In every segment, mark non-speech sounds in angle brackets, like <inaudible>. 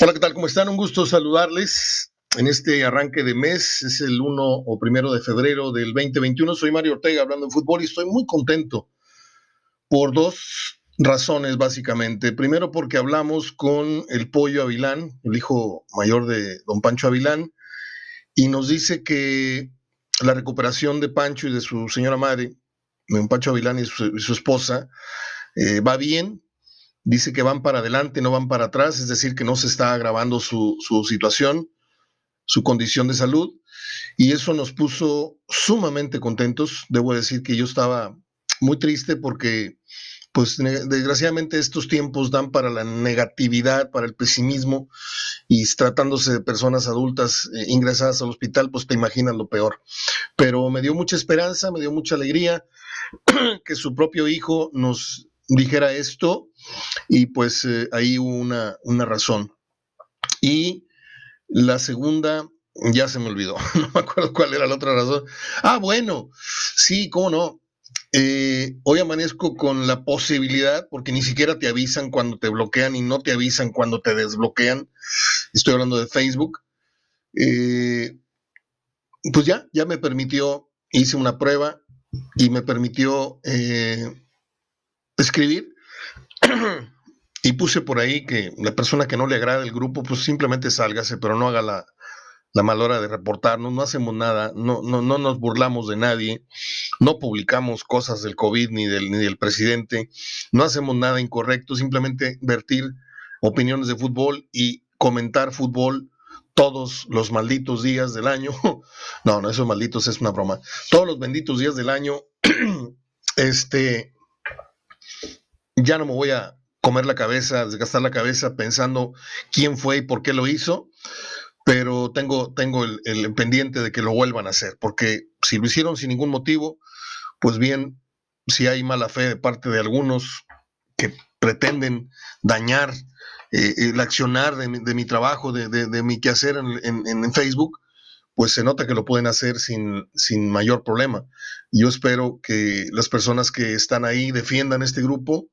Hola, ¿qué tal? ¿Cómo están? Un gusto saludarles en este arranque de mes. Es el 1 o primero de febrero del 2021. Soy Mario Ortega hablando de fútbol y estoy muy contento por dos razones, básicamente. Primero, porque hablamos con el Pollo Avilán, el hijo mayor de don Pancho Avilán, y nos dice que la recuperación de Pancho y de su señora madre, don Pancho Avilán y su, esposa, eh, va bien, dice que van para adelante, no van para atrás, es decir, que no se está agravando su, situación, su condición de salud, y eso nos puso sumamente contentos. Debo decir que yo estaba muy triste porque, pues, desgraciadamente estos tiempos dan para la negatividad, para el pesimismo, y tratándose de personas adultas eh, ingresadas al hospital, pues te imaginas lo peor. Pero me dio mucha esperanza, me dio mucha alegría <clears throat> que su propio hijo nos dijera esto y pues eh, ahí hubo una, una razón. Y la segunda, ya se me olvidó, <laughs> no me acuerdo cuál era la otra razón. Ah, bueno, sí, cómo no. Eh, hoy amanezco con la posibilidad, porque ni siquiera te avisan cuando te bloquean y no te avisan cuando te desbloquean. Estoy hablando de Facebook. Eh, pues ya, ya me permitió, hice una prueba y me permitió escribir <clears throat> y puse por ahí que la persona que no le agrada el grupo, pues simplemente sálgase, pero no haga la, la mala hora de reportarnos, no hacemos nada, no, no, no nos burlamos de nadie, no publicamos cosas del COVID ni del, ni del presidente, no hacemos nada incorrecto, simplemente vertir opiniones de fútbol y comentar fútbol todos los malditos días del año. <laughs> No, no, esos malditos es una broma. Todos los benditos días del año, <clears throat> este, ya no me voy a comer la cabeza, desgastar la cabeza pensando quién fue y por qué lo hizo, pero tengo, tengo el, pendiente de que lo vuelvan a hacer, porque si lo hicieron sin ningún motivo, pues bien, si hay mala fe de parte de algunos que pretenden dañar eh, el accionar de mi, trabajo, de, mi quehacer en, en, Facebook, pues se nota que lo pueden hacer sin, sin mayor problema. Yo espero que las personas que están ahí defiendan este grupo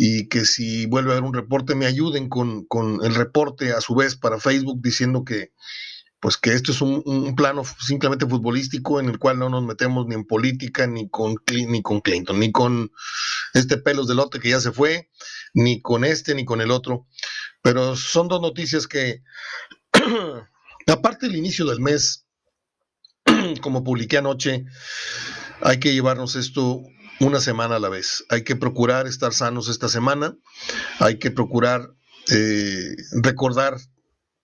y que si vuelve a haber un reporte me ayuden con, el reporte a su vez para Facebook diciendo que pues que esto es un, plano simplemente futbolístico en el cual no nos metemos ni en política ni con ni con Clinton ni con este pelos de lote que ya se fue ni con este ni con el otro. Pero son dos noticias que <clears throat> aparte del inicio del mes <clears throat> como publiqué anoche hay que llevarnos esto una semana a la vez. Hay que procurar estar sanos esta semana, hay que procurar eh, recordar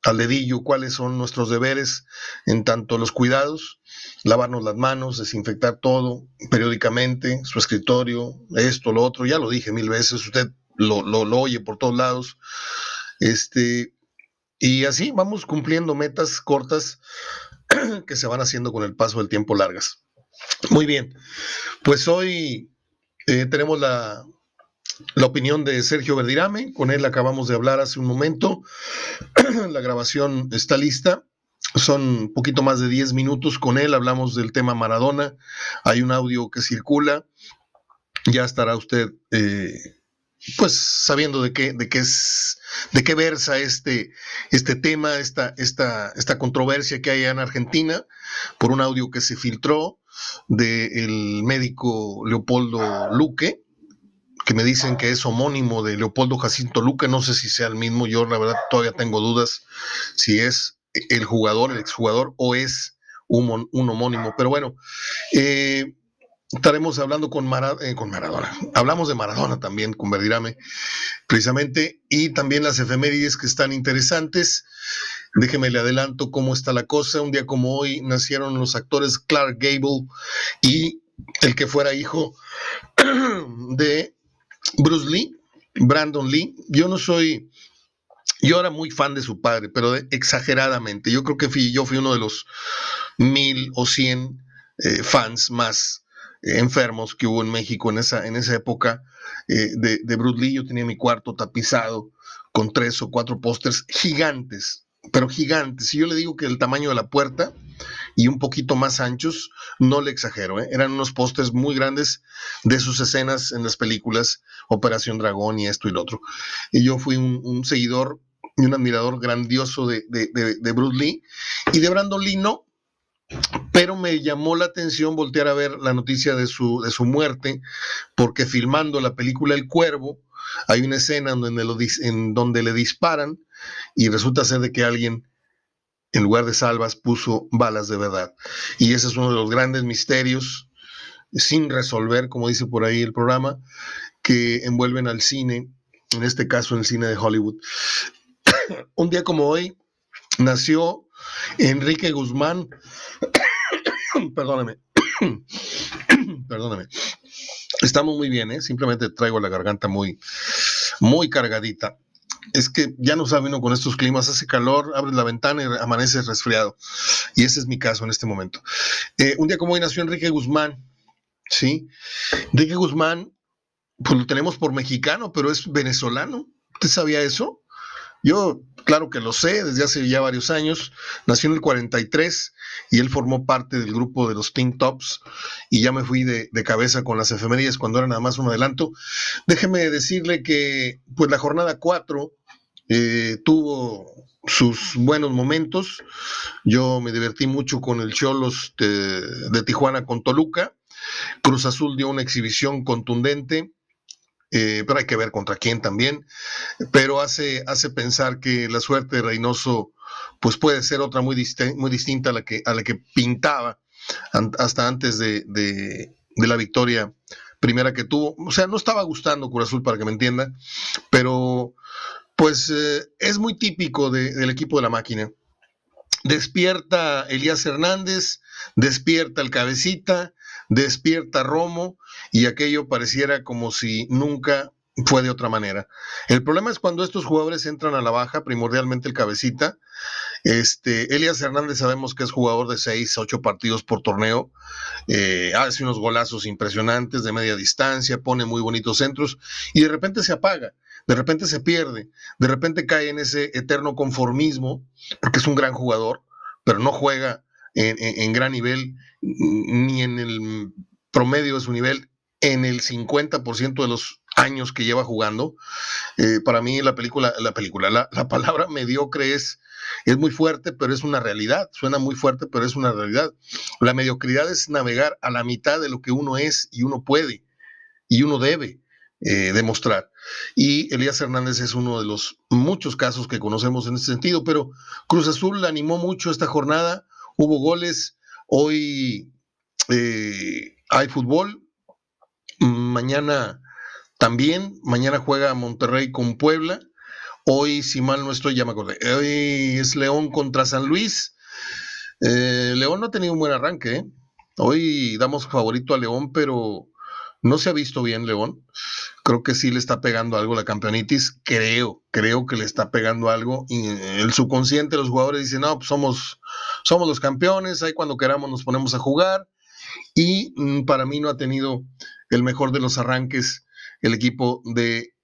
al dedillo cuáles son nuestros deberes en tanto los cuidados, lavarnos las manos, desinfectar todo periódicamente, su escritorio, esto, lo otro, ya lo dije mil veces, usted lo, lo oye por todos lados. Este, y así vamos cumpliendo metas cortas <clears throat> que se van haciendo con el paso del tiempo largas. Muy bien, pues hoy eh, tenemos la, la opinión de Sergio Verdirame, con él acabamos de hablar hace un momento, <clears throat> la grabación está lista, son un poquito más de 10 minutos con él, hablamos del tema Maradona, hay un audio que circula, ya estará usted eh, pues sabiendo de qué, de qué es, de qué versa este, este tema, esta, esta, esta controversia que hay en Argentina, por un audio que se filtró del médico Leopoldo Luque, que me dicen que es homónimo de Leopoldo Jacinto Luque, no sé si sea el mismo, yo la verdad todavía tengo dudas si es el jugador, el exjugador, o es un, un homónimo, pero bueno, eh, estaremos hablando con, eh, con Maradona. Hablamos de Maradona también, con Verdirame, precisamente, y también las efemérides que están interesantes. Déjeme le adelanto cómo está la cosa. Un día como hoy nacieron los actores Clark Gable y el que fuera hijo <clears throat> de Bruce Lee, Brandon Lee. Yo no soy, yo era muy fan de su padre, pero exageradamente. Yo creo que fui, yo fui uno de los mil o cien eh, fans más enfermos que hubo en México en esa, en esa época eh, de, de Bruce Lee. Yo tenía mi cuarto tapizado con tres o cuatro pósters gigantes, pero gigantes. Si yo le digo que el tamaño de la puerta y un poquito más anchos, no le exagero, ¿eh? eran unos pósters muy grandes de sus escenas en las películas Operación Dragón y esto y lo otro. Y yo fui un, seguidor y un admirador grandioso de, de, Bruce Lee. Y de Brandon Lee no, pero me llamó la atención voltear a ver la noticia de su, de su muerte, porque filmando la película El Cuervo, hay una escena en donde, lo, en donde le disparan y resulta ser de que alguien en lugar de salvas puso balas de verdad. Y ese es uno de los grandes misterios sin resolver, como dice por ahí el programa, que envuelven al cine, en este caso el cine de Hollywood. <coughs> Un día como hoy nació Enrique Guzmán, <coughs> perdóname, <coughs> perdóname. Estamos muy bien, ¿eh? simplemente traigo la garganta muy, muy cargadita es que ya no sabe uno con estos climas, hace calor, abre la ventana y amanece resfriado. Y ese es mi caso en este momento. Eh, un día como hoy nació Enrique Guzmán, ¿sí? Enrique Guzmán, pues lo tenemos por mexicano, pero es venezolano. ¿Usted sabía eso? Yo, claro que lo sé, desde hace ya varios años. Nació en el 43 y él formó parte del grupo de los Teen Tops y ya me fui de, cabeza con las efemérides cuando era nada más un adelanto. Déjeme decirle que pues la jornada 4 eh, tuvo sus buenos momentos. Yo me divertí mucho con el Cholos de, Tijuana con Toluca. Cruz Azul dio una exhibición contundente. Eh, pero hay que ver contra quién también, pero hace, hace pensar que la suerte de Reynoso pues puede ser otra muy, muy distinta a la que, a la que pintaba hasta antes de, la victoria primera que tuvo. O sea, no estaba gustando Cruz Azul, para que me entienda, pero pues eh, es muy típico del equipo de la máquina. Despierta Elías Hernández, despierta el cabecita, despierta Romo y aquello pareciera como si nunca fue de otra manera. El problema es cuando estos jugadores entran a la baja, primordialmente el cabecita. Este, Elias Hernández sabemos que es jugador de 6, 8 partidos por torneo. Eh, hace unos golazos impresionantes de media distancia, pone muy bonitos centros y de repente se apaga, de repente se pierde, de repente cae en ese eterno conformismo, porque es un gran jugador, pero no juega en gran nivel ni en el promedio de su nivel en el 50% de los años que lleva jugando. Eh, para mí la película, la película, la, palabra mediocre es, es muy fuerte, pero es una realidad. Suena muy fuerte, pero es una realidad. La mediocridad es navegar a la mitad de lo que uno es y uno puede y uno debe eh, demostrar. Y Elías Hernández es uno de los muchos casos que conocemos en ese sentido, pero Cruz Azul animó mucho esta jornada, hubo goles, hoy eh, hay fútbol, mañana también, mañana juega Monterrey con Puebla. Hoy, si mal no estoy, ya me acordé. Hoy es León contra San Luis. Eh, León no ha tenido un buen arranque. ¿eh? Hoy damos favorito a León, pero no se ha visto bien León. Creo que sí le está pegando algo la campeonitis. Creo, creo que le está pegando algo. Y el subconsciente, los jugadores dicen, no, pues somos, somos los campeones. Ahí cuando queramos nos ponemos a jugar. Y mm, para mí no ha tenido el mejor de los arranques el equipo de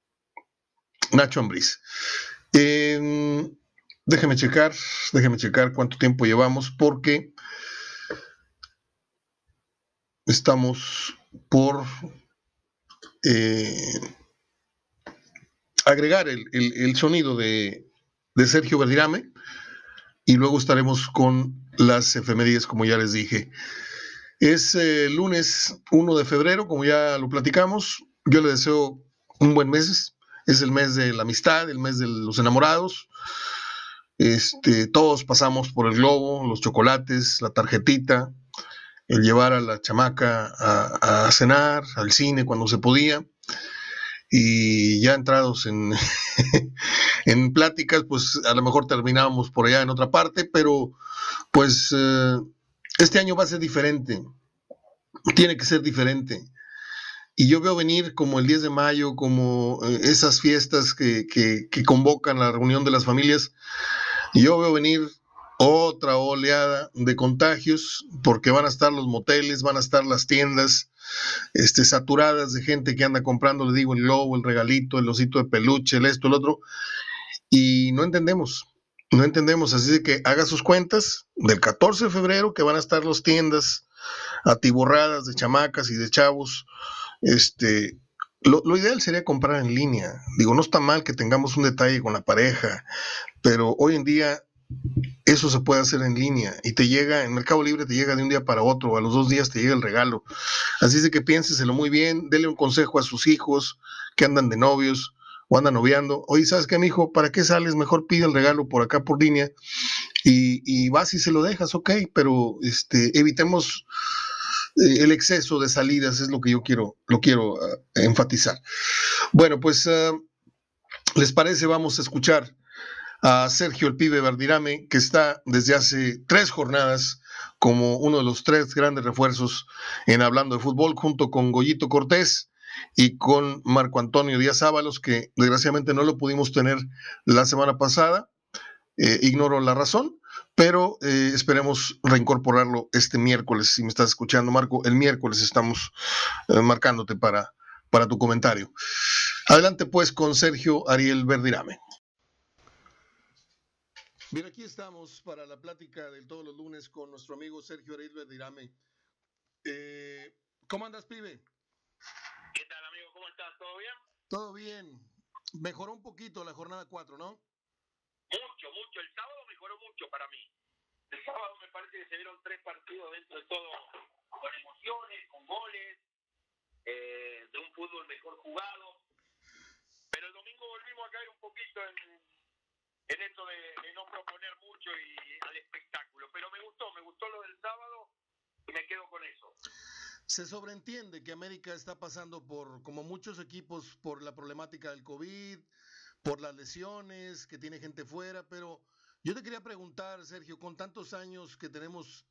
Nacho Ambriz. Em, déjeme checar, déjeme checar cuánto tiempo llevamos porque estamos por eh, agregar el, sonido de, Sergio Verdirame y luego estaremos con las efemérides, como ya les dije. Es el lunes 1 de febrero, como ya lo platicamos, yo le deseo un buen mes. Es el mes de la amistad, el mes de los enamorados. Este, todos pasamos por el globo, los chocolates, la tarjetita, el llevar a la chamaca a, cenar, al cine cuando se podía. Y ya entrados en, <laughs> en pláticas, pues a lo mejor terminábamos por allá en otra parte, pero pues eh, este año va a ser diferente. Tiene que ser diferente. Y yo veo venir como el 10 de mayo, como eh, esas fiestas que, convocan la reunión de las familias, y yo veo venir otra oleada de contagios, porque van a estar los moteles, van a estar las tiendas este, saturadas de gente que anda comprando, le digo, el globo, el regalito, el osito de peluche, el esto, el otro, y no entendemos, no entendemos, así de que haga sus cuentas del 14 de febrero, que van a estar las tiendas atiborradas de chamacas y de chavos, este, lo, ideal sería comprar en línea. Digo, no está mal que tengamos un detalle con la pareja, pero hoy en día eso se puede hacer en línea y te llega, en Mercado Libre te llega de un día para otro, a los dos días te llega el regalo. Así es que piénseselo muy bien, dele un consejo a sus hijos que andan de novios o andan noviando. Oye, ¿sabes qué, hijo? ¿Para qué sales? Mejor pide el regalo por acá por línea y, vas y se lo dejas, ok, pero este, evitemos eh, el exceso de salidas, es lo que yo quiero, lo quiero uh, enfatizar. Bueno, pues, uh, ¿les parece? Vamos a escuchar a Sergio el Pibe Verdirame, que está desde hace tres jornadas como uno de los tres grandes refuerzos en Hablando de Fútbol, junto con Goyito Cortés y con Marco Antonio Díaz Ábalos, que desgraciadamente no lo pudimos tener la semana pasada. Eh, ignoro la razón, pero eh, esperemos reincorporarlo este miércoles. Si me estás escuchando, Marco, el miércoles estamos eh, marcándote para, para tu comentario. Adelante pues con Sergio Ariel Verdirame. Bien, aquí estamos para la plática de todos los lunes con nuestro amigo Sergio Ariel Verdirame. Eh, ¿Cómo andas, pibe? ¿Qué tal, amigo? ¿Cómo estás? ¿Todo bien? Todo bien. Mejoró un poquito la jornada 4, ¿no? Mucho, mucho. El sábado mejoró mucho para mí. El sábado me parece que se dieron tres partidos dentro de todo, con emociones, con goles, eh, de un fútbol mejor jugado. Pero el domingo volvimos a caer un poquito en, en esto de, de, no proponer mucho y al espectáculo. Pero me gustó, me gustó lo del sábado y me quedo con eso. Se sobreentiende que América está pasando por, como muchos equipos, por la problemática del COVID, por las lesiones, que tiene gente fuera, pero yo te quería preguntar, Sergio, con tantos años que tenemos,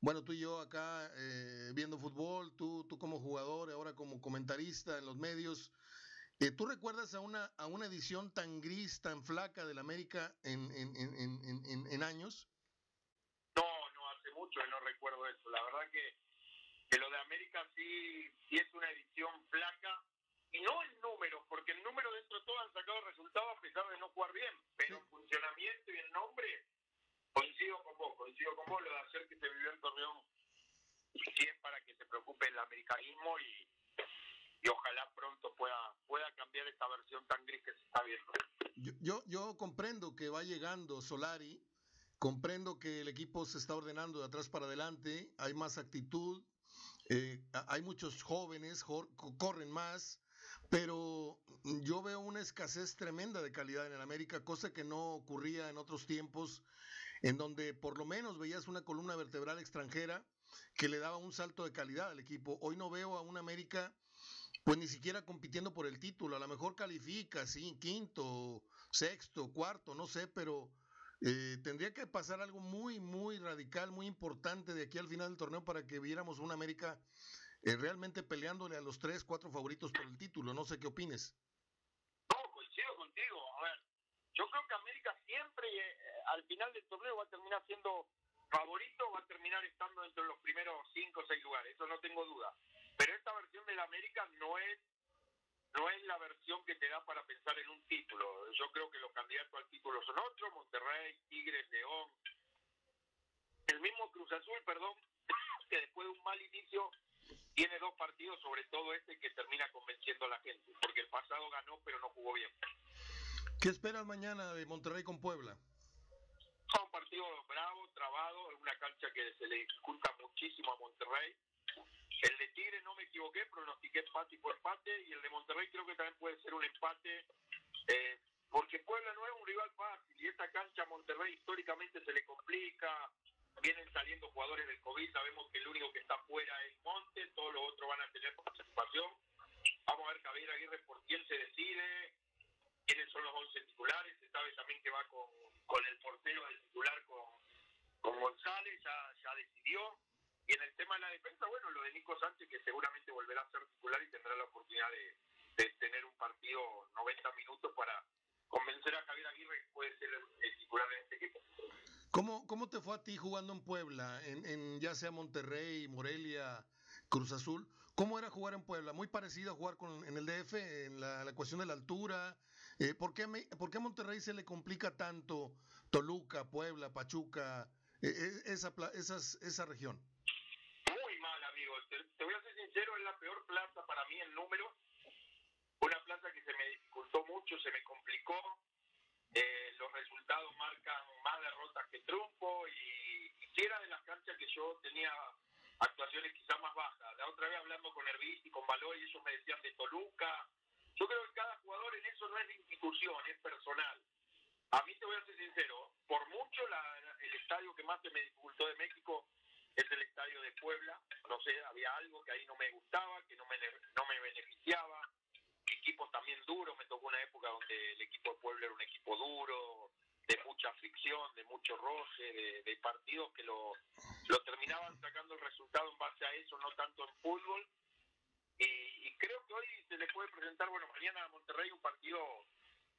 bueno, tú y yo acá eh, viendo fútbol, tú, tú como jugador, ahora como comentarista en los medios, eh, ¿tú recuerdas a una, a una edición tan gris, tan flaca del América en, en, en, en, en años? No, no, hace mucho no recuerdo eso. La verdad que, que lo de América sí, sí es una edición flaca y no en números, porque el número dentro de todo han sacado resultados a pesar de no jugar bien, pero en funcionamiento y en nombre coincido con vos, coincido con vos, lo de hacer que se vivió en Torreón sí es para que se preocupe el americanismo y, y ojalá pronto pueda, pueda cambiar esta versión tan gris que se está viendo. Yo, yo, yo comprendo que va llegando Solari, comprendo que el equipo se está ordenando de atrás para adelante, hay más actitud, eh, hay muchos jóvenes, corren más, pero yo veo una escasez tremenda de calidad en el América, cosa que no ocurría en otros tiempos, en donde por lo menos veías una columna vertebral extranjera que le daba un salto de calidad al equipo. Hoy no veo a un América, pues ni siquiera compitiendo por el título. A lo mejor califica, sí, quinto, sexto, cuarto, no sé, pero eh, tendría que pasar algo muy, muy radical, muy importante de aquí al final del torneo para que viéramos un América eh, realmente peleándole a los tres, cuatro favoritos por el título. No sé qué opines. No, coincido contigo. A ver, yo creo que América siempre eh, al final del torneo va a terminar siendo favorito, va a terminar estando entre los primeros cinco o seis lugares, eso no tengo duda. Pero esta versión del América no es no es la versión que te da para pensar en un título. Yo creo que los candidatos al título son otros, Monterrey, Tigres, León, el mismo Cruz Azul, perdón, <coughs> que después de un mal inicio tiene dos partidos, sobre todo este que termina convenciendo a la gente, porque el pasado ganó pero no jugó bien. ¿Qué esperas mañana de Monterrey con Puebla? Un partido bravo, trabado, en una cancha que se le dificulta muchísimo a Monterrey. El de Tigre no me equivoqué, pronostiqué empate por empate, y el de Monterrey creo que también puede ser un empate, eh, porque Puebla no es un rival fácil, y esta cancha a Monterrey históricamente se le complica, vienen saliendo jugadores del COVID, sabemos que el único que está fuera es Monte, todos los otros van a tener participación. Vamos a ver Javier Aguirre por quién se decide, quiénes son los 11 titulares, se sabe también que va con, con el portero del titular, con, con González, ya, ya decidió. Y en el tema de la defensa, bueno, lo de Nico Sánchez, que seguramente volverá a ser titular y tendrá la oportunidad de, de tener un partido 90 minutos para convencer a Javier Aguirre que puede ser el, titular en este equipo. ¿Cómo, ¿Cómo te fue a ti jugando en Puebla, en, en, ya sea Monterrey, Morelia, Cruz Azul? ¿Cómo era jugar en Puebla? Muy parecido a jugar con, en el DF, en la, la cuestión de la altura. Eh, ¿por, qué me, ¿Por qué a Monterrey se le complica tanto Toluca, Puebla, Pachuca, eh, esa, esas, esa región? mucho se me complicó. Eh, los resultados marcan más derrotas que triunfo y, y era de las canchas que yo tenía actuaciones quizás más bajas. La otra vez hablando con Herbiz y con Valor y ellos me decían de Toluca. Yo creo que cada jugador en eso no es de institución, es personal. A mí te voy a ser sincero, por mucho la, el estadio que más se me dificultó de México es el estadio de Puebla. No sé, había algo que ahí no me gustaba, que no me, no me beneficiaba. Equipos también duros, me tocó una época donde el equipo de Puebla era un equipo duro, de mucha fricción, de mucho roce, de, partidos que lo, lo terminaban sacando el resultado en base a eso, no tanto en fútbol. Y, y creo que hoy se le puede presentar, bueno, mañana a Monterrey un partido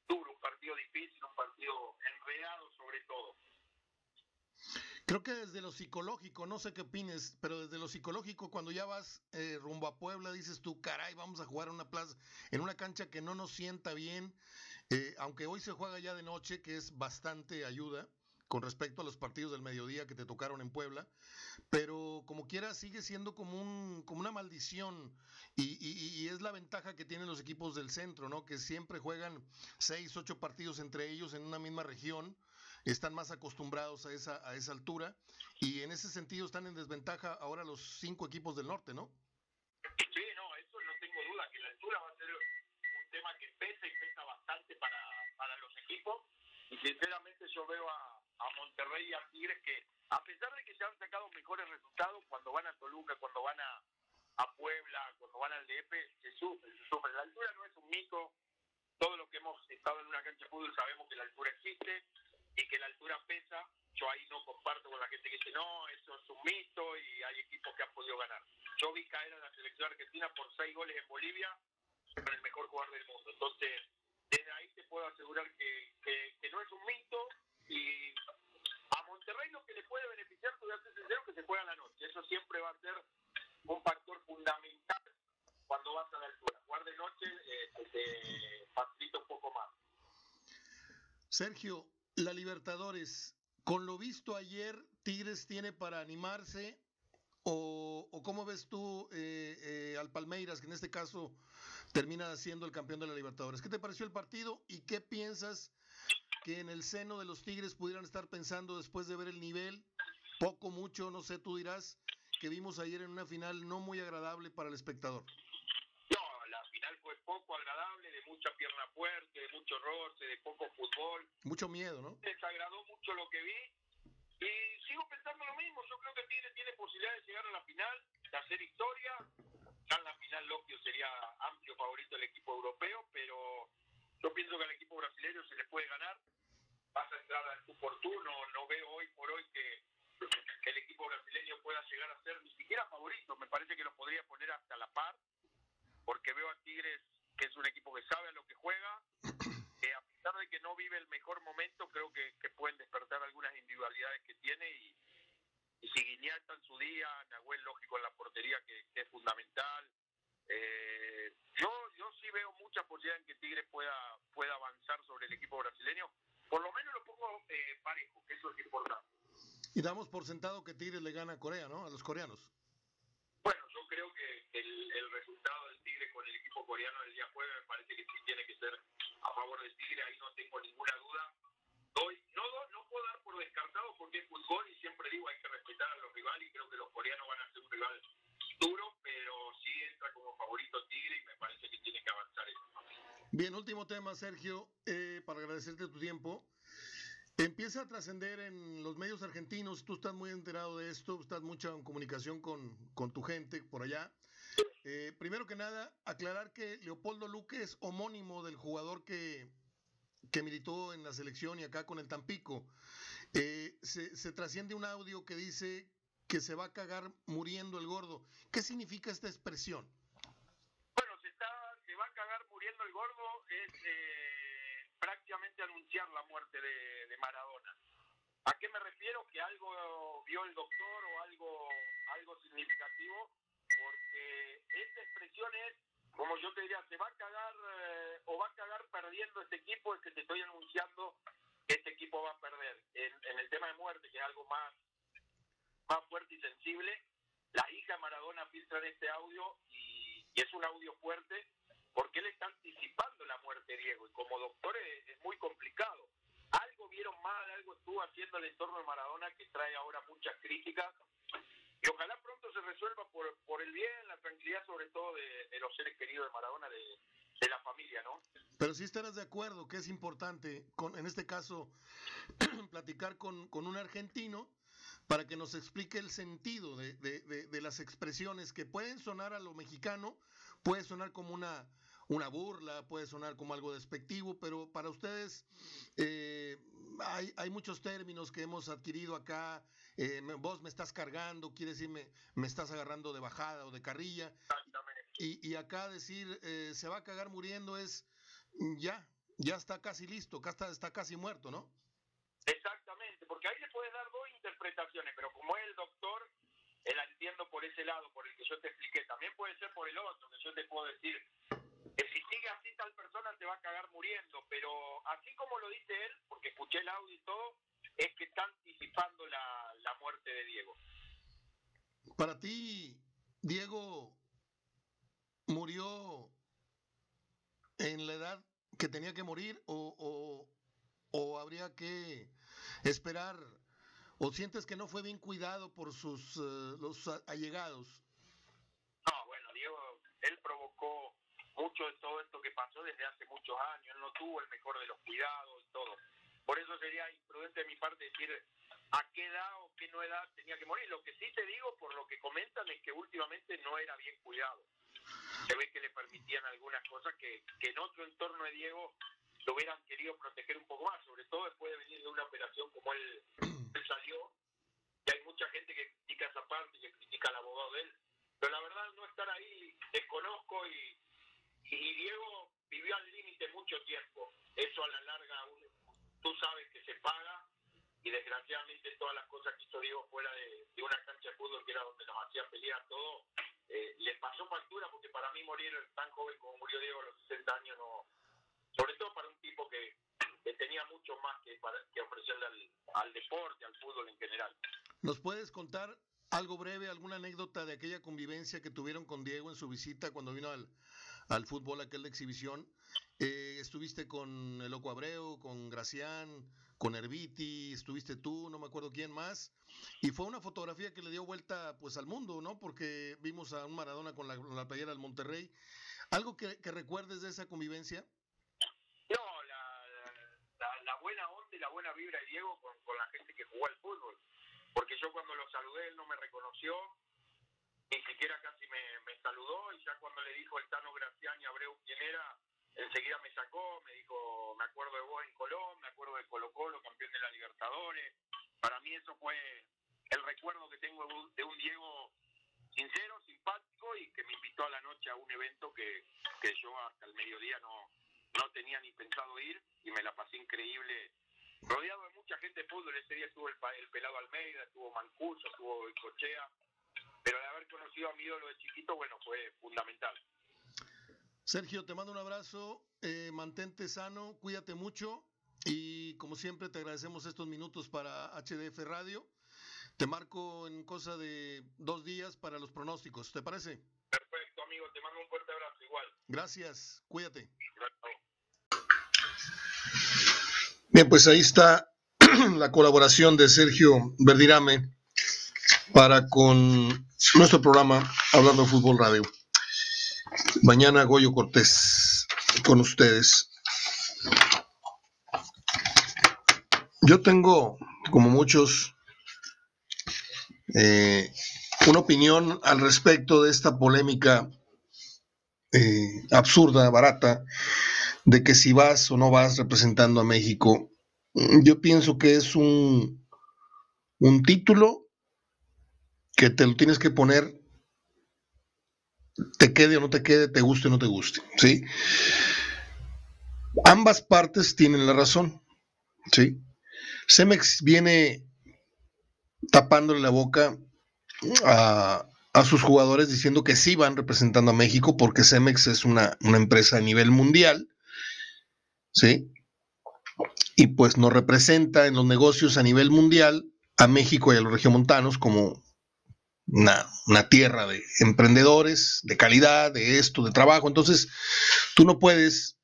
duro, un partido difícil, un partido enredado sobre todo. Creo que desde lo psicológico, no sé qué opines, pero desde lo psicológico, cuando ya vas eh, rumbo a Puebla, dices tú, caray, vamos a jugar en una plaza, en una cancha que no nos sienta bien, eh, aunque hoy se juega ya de noche, que es bastante ayuda con respecto a los partidos del mediodía que te tocaron en Puebla, pero como quiera sigue siendo como, un, como una maldición y, es la ventaja que tienen los equipos del centro, ¿no? que siempre juegan seis, ocho partidos entre ellos en una misma región, están más acostumbrados a esa, a esa altura y en ese sentido están en desventaja ahora los cinco equipos del norte, ¿no? Sí, no, eso no tengo duda, que la altura va a ser un tema que pesa y pesa bastante para, para los equipos y sinceramente yo veo a Monterrey y a Tigres que a pesar de que se han sacado mejores resultados cuando van a Toluca, cuando van a, a Puebla, cuando van al DF, se sufre, se sufre. La altura no es un mito. Todo lo que hemos estado en una cancha de fútbol sabemos que la altura existe y que la altura pesa. Yo ahí no comparto con la gente que dice, no, eso es un mito y hay equipos que han podido ganar. Yo vi caer a la selección argentina por seis goles en Bolivia con el mejor jugador del mundo. Entonces, desde ahí te puedo asegurar que, que, no es un mito y a Monterrey lo que le puede beneficiar, a ser sincero, que se juega la noche. Eso siempre va a ser un factor fundamental cuando vas a la altura. Jugar de noche eh, te facilita un poco más. Sergio, la Libertadores, con lo visto ayer, Tigres tiene para animarse. ¿O, cómo ves tú eh, eh, al Palmeiras, que en este caso termina siendo el campeón de la Libertadores? ¿Qué te pareció el partido y qué piensas que en el seno de los Tigres pudieran estar pensando después de ver el nivel, poco, mucho, no sé, tú dirás, que vimos ayer en una final no muy agradable para el espectador. No, la final fue poco agradable, de mucha pierna fuerte, mucho roce, de poco fútbol. Mucho miedo, ¿no? Desagradó mucho lo que vi. Y sigo pensando lo mismo, yo creo que Tigres tiene posibilidad de llegar a la final, de hacer historia. Ya en la final Loquio sería amplio favorito del equipo europeo, pero yo pienso que al equipo brasileño se le puede ganar. Vas a entrar al tu No veo hoy por hoy que, el equipo brasileño pueda llegar a ser ni siquiera favorito. Me parece que lo podría poner hasta la par, porque veo a Tigres que es un equipo que sabe a lo que juega. <clears throat> Que a pesar de que no vive el mejor momento, creo que, pueden despertar algunas individualidades que tiene y, y si Guiñá está en su día, Nahuel lógico en la portería que es fundamental, eh, yo, yo sí veo mucha posibilidad en que Tigre pueda, pueda avanzar sobre el equipo brasileño. Por lo menos lo pongo eh, parejo, que eso es importante. Y damos por sentado que Tigre le gana a Corea, ¿no? A los coreanos. Bueno, yo creo que el, el resultado del Tigre con el equipo coreano del día jueves me parece que sí tiene que ser a favor del Tigre, ahí no tengo ninguna duda. Hoy no, no puedo dar por descartado porque es fútbol y siempre digo hay que respetar a los rivales y creo que los coreanos van a ser un rival duro, pero sí entra como favorito Tigre y me parece que tiene que avanzar eso. Bien, último tema, Sergio, eh, para agradecerte tu tiempo. Empieza a trascender en los medios argentinos, tú estás muy enterado de esto, estás mucho en comunicación con, con tu gente por allá. Eh, primero que nada, aclarar que Leopoldo Luque es homónimo del jugador que, que militó en la selección y acá con el Tampico. Eh, se, se, trasciende un audio que dice que se va a cagar muriendo el gordo. ¿Qué significa esta expresión? Bueno, se, está, se va a cagar muriendo el gordo es eh, prácticamente anunciar la muerte de, Maradona. ¿A qué me refiero? Que algo vio el doctor o algo, algo significativo, porque esta expresión es, como yo te diría, se va a cagar eh, o va a cagar perdiendo este equipo, es que te estoy anunciando que este equipo va a perder. en el tema de muerte, que es algo más más fuerte y sensible. La hija Maradona filtra en este audio y, es un audio fuerte porque él está anticipando la muerte Diego y como doctor es, muy complicado. Algo vieron mal, algo estuvo haciendo el entorno de Maradona que trae ahora muchas críticas y ojalá pronto se resuelva por, por el bien, la tranquilidad sobre todo de, los seres queridos de Maradona. De, de la familia, ¿no? Pero si estarás de acuerdo que es importante, con, en este caso, <clears throat> platicar con, con un argentino para que nos explique el sentido de, de, de, de, las expresiones que pueden sonar a lo mexicano, puede sonar como una, una burla, puede sonar como algo despectivo, pero para ustedes eh, hay, hay, muchos términos que hemos adquirido acá. Eh, vos me estás cargando, quiere decir me, me, estás agarrando de bajada o de carrilla. Y, y acá decir eh, se va a cagar muriendo es ya, ya está casi listo, está, está casi muerto, ¿no? Exactamente, porque ahí le puedes dar dos interpretaciones, pero como es el doctor, él la entiendo por ese lado, por el que yo te expliqué. También puede ser por el otro, que yo te puedo decir sigue así tal persona se va a cagar muriendo, pero así como lo dice él, porque escuché el audio y todo, es que está anticipando la, la muerte de Diego. Para ti, Diego murió en la edad que tenía que morir o, o, o habría que esperar o sientes que no fue bien cuidado por sus uh, los allegados? No, bueno, Diego, él provocó mucho de todo esto que pasó desde hace muchos años, él no tuvo el mejor de los cuidados y todo. Por eso sería imprudente de mi parte decir a qué edad o qué no edad tenía que morir. Lo que sí te digo, por lo que comentan, es que últimamente no era bien cuidado se ve que le permitían algunas cosas que, que en otro entorno de Diego lo hubieran querido proteger un poco más, sobre todo después de venir de una operación como él, él salió, y hay mucha gente que critica esa parte que critica al abogado de él, pero la verdad no estar ahí, desconozco y, y Diego vivió al límite mucho tiempo, eso a la larga tú sabes que se paga y desgraciadamente todas las cosas que hizo Diego fuera de, de una cancha de fútbol que era donde nos hacía pelear todo, eh, le pasó factura porque para mí morir tan joven como murió Diego a los 60 años no sobre todo para un tipo que, que tenía mucho más que, para, que ofrecerle al, al, deporte, al fútbol en general. ¿Nos puedes contar algo breve, alguna anécdota de aquella convivencia que tuvieron con Diego en su visita cuando vino al, al fútbol, aquel exhibición? Eh, estuviste con el Loco Abreu, con Gracián, con Herbiti, estuviste tú, no me acuerdo quién más, y fue una fotografía que le dio vuelta pues al mundo, ¿no? Porque vimos a un Maradona con la, la playera del Monterrey. ¿Algo que, que, recuerdes de esa convivencia? No, la, la, la, buena onda y la buena vibra de Diego con, con la gente que jugó al fútbol, porque yo cuando lo saludé él no me reconoció, ni siquiera casi me, me saludó, y ya cuando le dijo el Tano Gracián y Abreu quién era, enseguida me sacó, me dijo, me acuerdo de vos en Colón, me acuerdo de Colo Colo, campeón de la Libertadores. Para mí eso fue el recuerdo que tengo de un Diego sincero, simpático y que me invitó a la noche a un evento que, que yo hasta el mediodía no, no tenía ni pensado ir y me la pasé increíble. Rodeado de mucha gente de fútbol, ese día estuvo el, el pelado Almeida, estuvo Mancuso, estuvo Cochea, pero de haber conocido a mi ídolo de chiquito, bueno, fue fundamental. Sergio, te mando un abrazo, eh, mantente sano, cuídate mucho y como siempre te agradecemos estos minutos para HDF Radio. Te marco en cosa de dos días para los pronósticos, ¿te parece? Perfecto, amigo, te mando un fuerte abrazo igual. Gracias, cuídate. Gracias. Bien, pues ahí está <clears throat> la colaboración de Sergio Verdirame para con nuestro programa Hablando de Fútbol Radio. Mañana Goyo Cortés con ustedes. Yo tengo, como muchos, eh, una opinión al respecto de esta polémica eh, absurda, barata, de que si vas o no vas representando a México. Yo pienso que es un, un título que te lo tienes que poner te quede o no te quede, te guste o no te guste, ¿sí? Ambas partes tienen la razón, ¿sí? Cemex viene tapándole la boca a, a, sus jugadores diciendo que sí van representando a México porque Cemex es una, una empresa a nivel mundial, ¿sí? Y pues nos representa en los negocios a nivel mundial a México y a los regiomontanos como una, una, tierra de emprendedores, de calidad, de esto, de trabajo. Entonces, tú no puedes,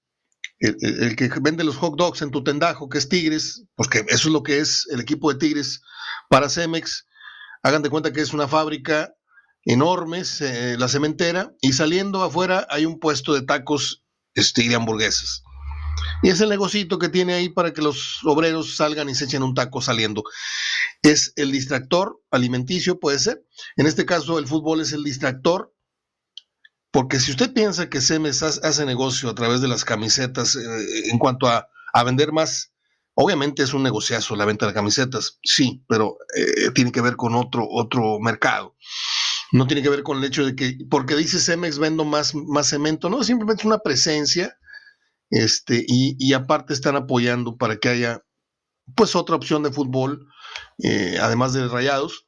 el, que vende los hot dogs en tu tendajo, que es Tigres, porque eso es lo que es el equipo de Tigres para Cemex, hagan de cuenta que es una fábrica enormes, eh, la cementera, y saliendo afuera hay un puesto de tacos este, y de hamburguesas. Y es el negocito que tiene ahí para que los obreros salgan y se echen un taco saliendo. Es el distractor alimenticio, puede ser. En este caso, el fútbol es el distractor. Porque si usted piensa que Cemes hace negocio a través de las camisetas eh, en cuanto a, vender más, obviamente es un negociazo la venta de camisetas, sí, pero eh, tiene que ver con otro, otro mercado. No tiene que ver con el hecho de que, porque dice Cemex vendo más, más cemento, no, simplemente es una presencia este, y, aparte están apoyando para que haya pues otra opción de fútbol, eh, además de rayados.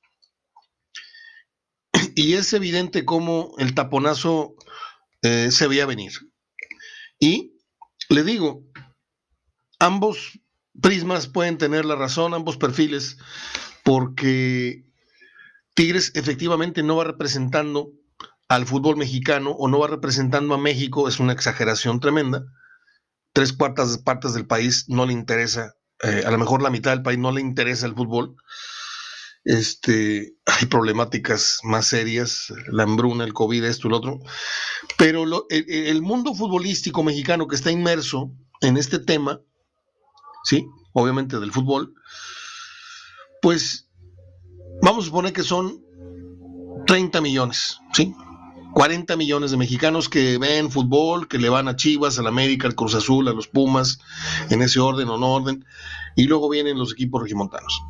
<clears throat> Y es evidente cómo el taponazo eh, se veía venir. Y le digo, ambos prismas pueden tener la razón, ambos perfiles, porque Tigres efectivamente no va representando al fútbol mexicano o no va representando a México, es una exageración tremenda tres cuartas partes del país no le interesa, eh, a lo mejor la mitad del país no le interesa el fútbol. Este, hay problemáticas más serias, la hambruna, el COVID, esto y lo otro. Pero el, mundo futbolístico mexicano que está inmerso en este tema, ¿sí? Obviamente del fútbol, pues vamos a suponer que son 30 millones, ¿sí? 40 millones de mexicanos que ven fútbol, que le van a Chivas, al América, al Cruz Azul, a los Pumas, en ese orden o no orden, y luego vienen los equipos regimontanos.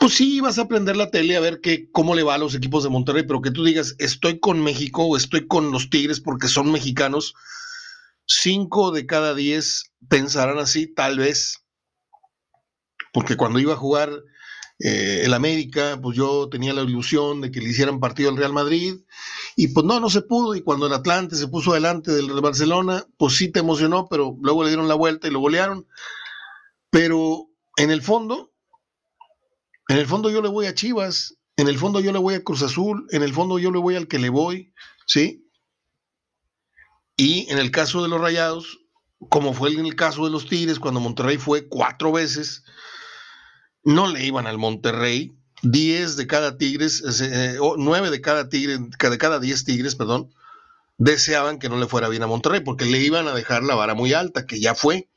Pues sí, vas a prender la tele a ver que, cómo le va a los equipos de Monterrey, pero que tú digas, estoy con México o estoy con los Tigres porque son mexicanos, cinco de cada diez pensarán así, tal vez, porque cuando iba a jugar eh, el América, pues yo tenía la ilusión de que le hicieran partido al Real Madrid, y pues no, no se pudo, y cuando el Atlante se puso delante del Barcelona, pues sí te emocionó, pero luego le dieron la vuelta y lo golearon. Pero en el fondo, en el fondo yo le voy a Chivas, en el fondo yo le voy a Cruz Azul, en el fondo yo le voy al que le voy, ¿sí? Y en el caso de los Rayados, como fue en el caso de los Tigres, cuando Monterrey fue cuatro veces, no le iban al Monterrey. 10 de cada Tigres, eh, o 9 de cada Tigre, de cada 10 Tigres, perdón, deseaban que no le fuera bien a Monterrey porque le iban a dejar la vara muy alta, que ya fue.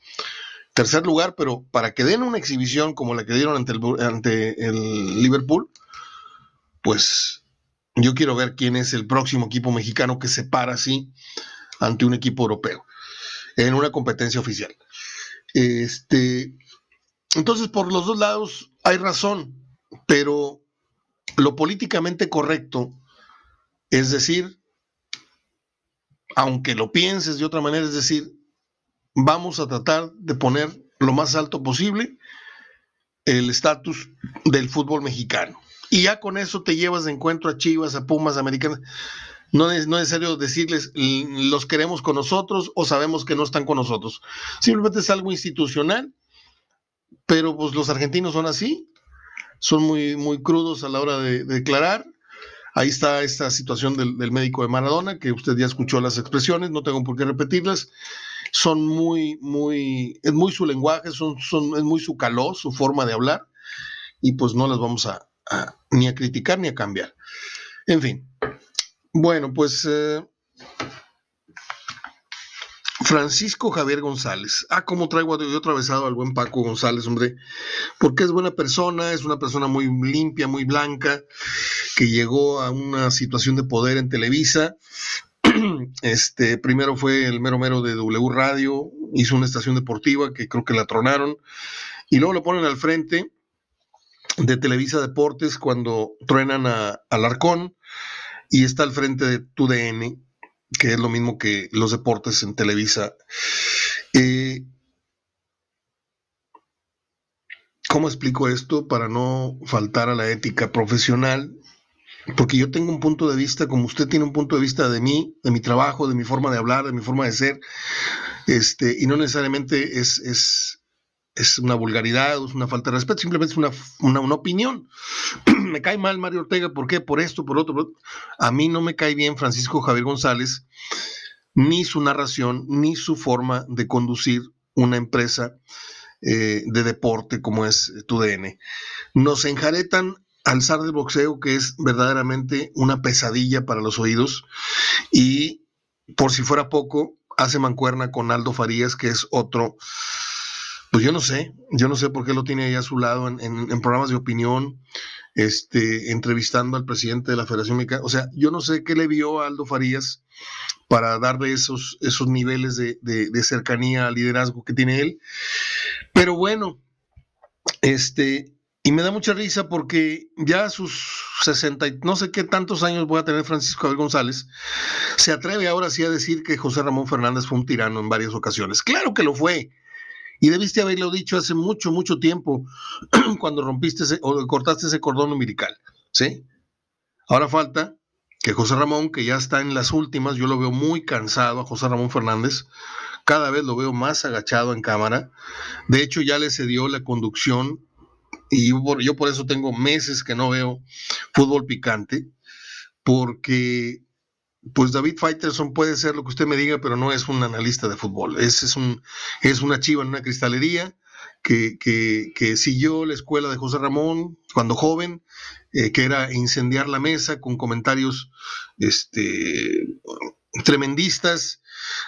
Tercer lugar, pero para que den una exhibición como la que dieron ante el, ante el Liverpool, pues yo quiero ver quién es el próximo equipo mexicano que se para así ante un equipo europeo en una competencia oficial. Este, entonces, por los dos lados hay razón, pero lo políticamente correcto, es decir, aunque lo pienses de otra manera, es decir, vamos a tratar de poner lo más alto posible el estatus del fútbol mexicano. Y ya con eso te llevas de encuentro a Chivas, a Pumas, Americanas. No no es necesario decirles los queremos con nosotros o sabemos que no están con nosotros. Simplemente es algo institucional pero pues los argentinos son así, son muy, muy crudos a la hora de, declarar. Ahí está esta situación del, médico de Maradona, que usted ya escuchó las expresiones, no tengo por qué repetirlas. Son muy, muy, es muy su lenguaje, son, son, es muy su calor, su forma de hablar, y pues no las vamos a, ni a criticar ni a cambiar. En fin. Bueno, pues eh, Francisco Javier González. Ah, cómo traigo yo atravesado al buen Paco González, hombre, porque es buena persona, es una persona muy limpia, muy blanca, que llegó a una situación de poder en Televisa. <clears throat> Este, primero fue el mero mero de W Radio, hizo una estación deportiva que creo que la tronaron, y luego lo ponen al frente de Televisa Deportes cuando truenan a Alarcón, y está al frente de TUDN que es lo mismo que los deportes en Televisa. Eh, ¿Cómo explico esto para no faltar a la ética profesional? Porque yo tengo un punto de vista, como usted tiene un punto de vista de mí, de mi trabajo, de mi forma de hablar, de mi forma de ser, este, y no necesariamente es, es, es una vulgaridad, es una falta de respeto, simplemente es una, una, opinión. <clears throat> me cae mal Mario Ortega, ¿por qué? Por esto, por otro, A mí no me cae bien Francisco Javier González, ni su narración, ni su forma de conducir una empresa eh, de deporte como es TUDN. Nos enjaretan al zar del boxeo, que es verdaderamente una pesadilla para los oídos. Y por si fuera poco, hace mancuerna con Aldo Farías, que es otro, pues yo no sé, yo no sé por qué lo tiene ahí a su lado en, programas de opinión, este, entrevistando al presidente de la Federación Mexicana. O sea, yo no sé qué le vio a Aldo Farías para darle esos, esos niveles de, cercanía al liderazgo que tiene él. Pero bueno, este, y me da mucha risa porque ya a sus 60 y no sé qué tantos años voy a tener Francisco Javier González, se atreve ahora sí a decir que José Ramón Fernández fue un tirano en varias ocasiones. Claro que lo fue. Y debiste haberlo dicho hace mucho, mucho tiempo, <clears throat> cuando rompiste o cortaste ese cordón umbilical. ¿Sí? Ahora falta que José Ramón, que ya está en las últimas, yo lo veo muy cansado a José Ramón Fernández, cada vez lo veo más agachado en cámara. De hecho, ya le cedió la conducción y yo por, eso tengo meses que no veo fútbol picante, porque pues David Faitelson puede ser lo que usted me diga, pero no es un analista de fútbol. Es, es, un, es una chiva en una cristalería que, que, siguió la escuela de José Ramón cuando joven, eh, que era incendiar la mesa con comentarios este, tremendistas,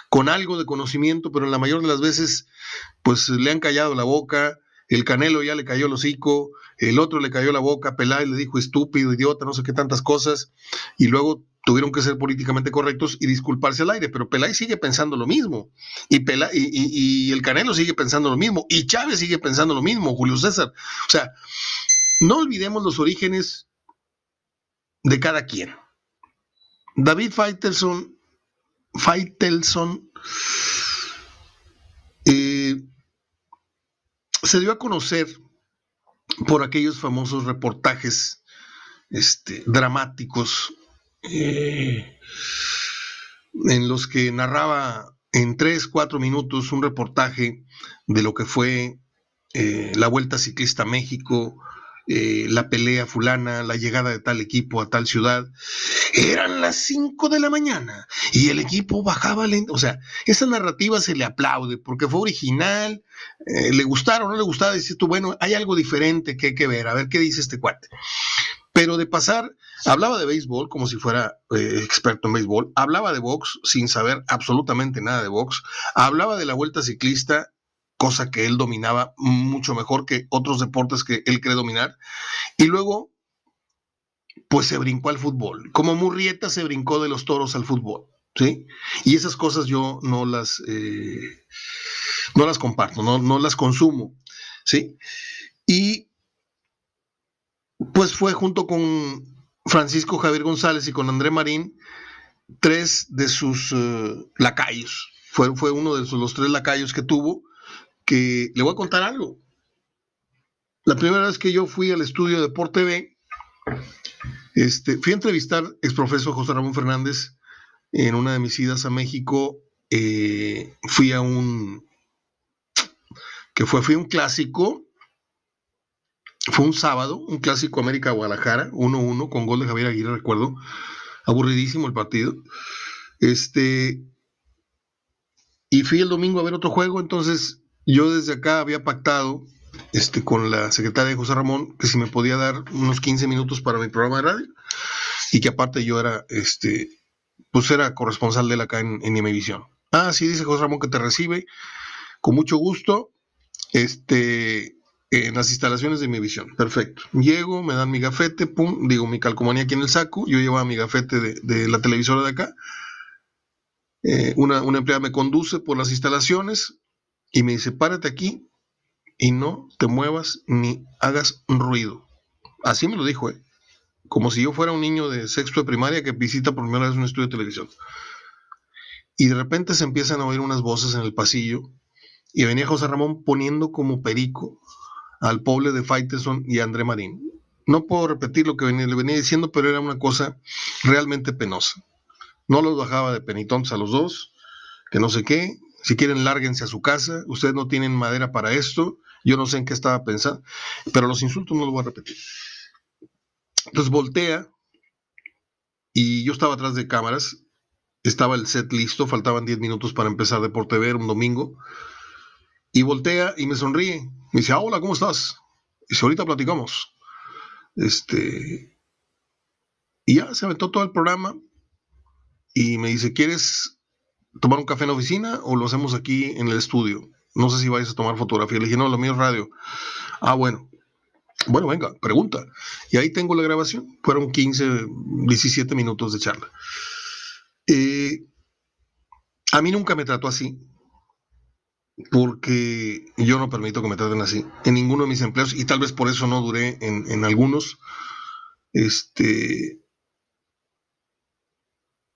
con algo de conocimiento, pero en la mayor de las veces, pues le han callado la boca, el Canelo ya le cayó el hocico, el otro le cayó la boca, Peláez le dijo estúpido, idiota, no sé qué tantas cosas, y luego tuvieron que ser políticamente correctos y disculparse al aire, pero Peláez sigue pensando lo mismo, y, y, el Canelo sigue pensando lo mismo, y Chávez sigue pensando lo mismo, Julio César. O sea, no olvidemos los orígenes de cada quien. David Faitelson, Faitelson eh, se dio a conocer por aquellos famosos reportajes este, dramáticos eh, en los que narraba en tres, cuatro minutos un reportaje de lo que fue eh, la Vuelta Ciclista a México, eh, la pelea fulana, la llegada de tal equipo a tal ciudad. Eran las 5 de la mañana y el equipo bajaba lento. O sea, esa narrativa se le aplaude porque fue original, eh, le gustaron o no le gustaba, dices tú, bueno, hay algo diferente que hay que ver, a ver qué dice este cuate. Pero de pasar, hablaba de béisbol como si fuera eh, experto en béisbol, hablaba de box sin saber absolutamente nada de box, hablaba de la vuelta ciclista cosa que él dominaba mucho mejor que otros deportes que él cree dominar. Y luego, pues se brincó al fútbol, como Murrieta se brincó de los toros al fútbol, ¿sí? Y esas cosas yo no las, eh, no las comparto, no, no las consumo, ¿sí? Y pues fue junto con Francisco Javier González y con André Marín, tres de sus uh, lacayos. Fue, fue uno de los tres lacayos que tuvo que le voy a contar algo. La primera vez que yo fui al estudio de Por TV, este, fui a entrevistar ex profesor José Ramón Fernández en una de mis idas a México. Eh, fui a un que fue, fui un clásico. Un sábado, un clásico América Guadalajara, 1-1 con gol de Javier Aguirre, recuerdo. Aburridísimo el partido. Este, y fui el domingo a ver otro juego, entonces yo desde acá había pactado este, con la secretaria de José Ramón que si me podía dar unos 15 minutos para mi programa de radio y que aparte yo era, este, pues era corresponsal de él acá en, en. Ah, sí, dice José Ramón que te recibe con mucho gusto este, en las instalaciones de Imevisión. Perfecto. Llego, me dan mi gafete, pum, digo mi calcomanía aquí en el saco, yo llevaba mi gafete de, la televisora de acá. Eh, una, una empleada me conduce por las instalaciones, y me dice, párate aquí y no te muevas ni hagas ruido. Así me lo dijo, ¿eh? como si yo fuera un niño de sexto de primaria que visita por primera vez un estudio de televisión. Y de repente se empiezan a oír unas voces en el pasillo y venía José Ramón poniendo como perico al pobre de Faiteson y André Marín. No puedo repetir lo que le venía diciendo, pero era una cosa realmente penosa. No los bajaba de penitentes a los dos, que no sé qué, si quieren, lárguense a su casa. Ustedes no tienen madera para esto. Yo no sé en qué estaba pensando, pero los insultos no los voy a repetir. Entonces voltea y yo estaba atrás de cámaras. Estaba el set listo, faltaban 10 minutos para empezar Deporte Ver un domingo. Y voltea y me sonríe. Me dice, ah, hola, ¿cómo estás? Y dice, ahorita platicamos. Este, y ya se aventó todo el programa y me dice, ¿quieres tomar un café en la oficina o lo hacemos aquí en el estudio? No sé si vais a tomar fotografía. Le dije, no, lo mío es radio. Ah, bueno. Bueno, venga, pregunta. Y ahí tengo la grabación. Fueron 15, 17 minutos de charla. Eh, a mí nunca me trató así, porque yo no permito que me traten así en ninguno de mis empleos y tal vez por eso no duré en, en algunos. Este,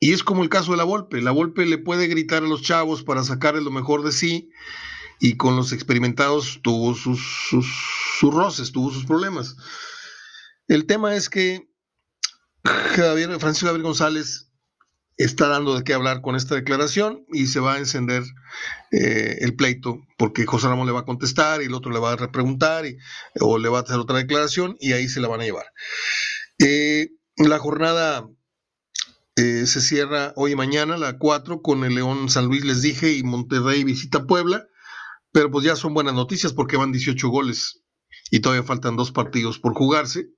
y es como el caso de la Volpe. La Volpe le puede gritar a los chavos para sacarle lo mejor de sí y con los experimentados tuvo sus, sus, roces, tuvo sus problemas. El tema es que Javier, Francisco Javier González está dando de qué hablar con esta declaración y se va a encender eh, el pleito porque José Ramón le va a contestar y el otro le va a repreguntar y, o le va a hacer otra declaración y ahí se la van a llevar. Eh, la jornada eh, se cierra hoy y mañana, la 4, con el León San Luis, les dije, y Monterrey visita Puebla. Pero pues ya son buenas noticias porque van 18 goles y todavía faltan dos partidos por jugarse.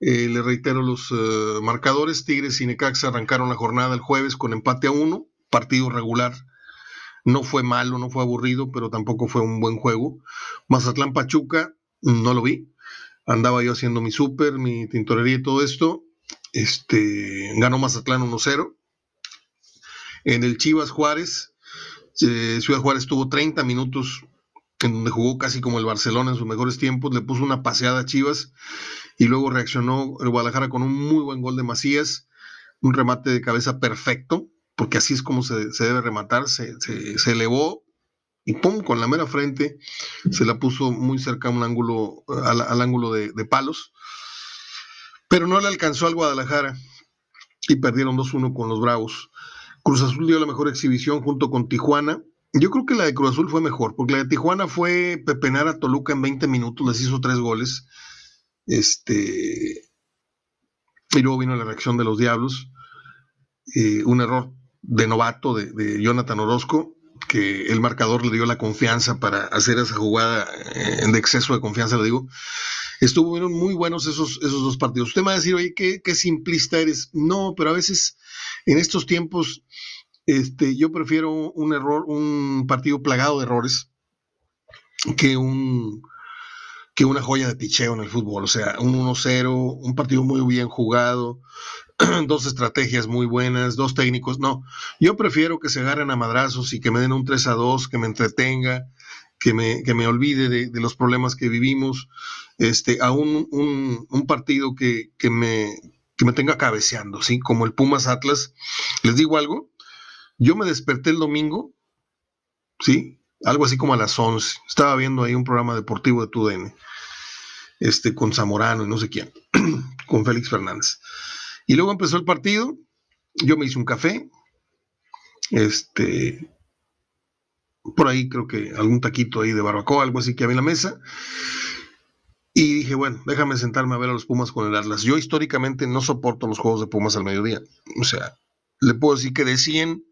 Eh, le reitero los eh, marcadores. Tigres y Necaxa arrancaron la jornada el jueves con empate a uno, partido regular. No fue malo, no fue aburrido, pero tampoco fue un buen juego. Mazatlán Pachuca, no lo vi. Andaba yo haciendo mi súper, mi tintorería y todo esto. Este, ganó Mazatlán 1-0. En el Chivas Juárez, eh, Ciudad Juárez tuvo 30 minutos en donde jugó casi como el Barcelona en sus mejores tiempos, le puso una paseada a Chivas y luego reaccionó el Guadalajara con un muy buen gol de Macías, un remate de cabeza perfecto, porque así es como se, debe rematar, se, elevó y pum, con la mera frente se la puso muy cerca un ángulo, al, ángulo de, de, palos, pero no le alcanzó al Guadalajara y perdieron 2-1 con los Bravos. Cruz Azul dio la mejor exhibición junto con Tijuana. Yo creo que la de Cruz Azul fue mejor, porque la de Tijuana fue pepenar a Toluca en 20 minutos, les hizo tres goles. Este, y luego vino la reacción de los Diablos. Eh, un error de novato de, Jonathan Orozco, que el marcador le dio la confianza para hacer esa jugada eh, de exceso de confianza, lo digo. Estuvieron muy buenos esos, esos dos partidos. Usted me va a decir, oye, qué, qué simplista eres. No, pero a veces en estos tiempos, este, yo prefiero un error, un partido plagado de errores que un que una joya de picheo en el fútbol. O sea, un 1-0, un partido muy bien jugado, <clears throat> dos estrategias muy buenas, dos técnicos. No, yo prefiero que se agarren a madrazos y que me den un 3 a 2, que me entretenga, que me, que me olvide de, los problemas que vivimos, este, a un, un partido que, que, me, que me tenga cabeceando, ¿sí? Como el Pumas Atlas. Les digo algo, yo me desperté el domingo, ¿sí? Algo así como a las 11. Estaba viendo ahí un programa deportivo de TUDN, este, con Zamorano y no sé quién, <clears throat> con Félix Fernández. Y luego empezó el partido, yo me hice un café, este, por ahí creo que algún taquito ahí de barbacoa, algo así que había en la mesa. Y dije, bueno, déjame sentarme a ver a los Pumas con el Atlas. Yo históricamente no soporto los juegos de Pumas al mediodía. O sea, le puedo decir que de 100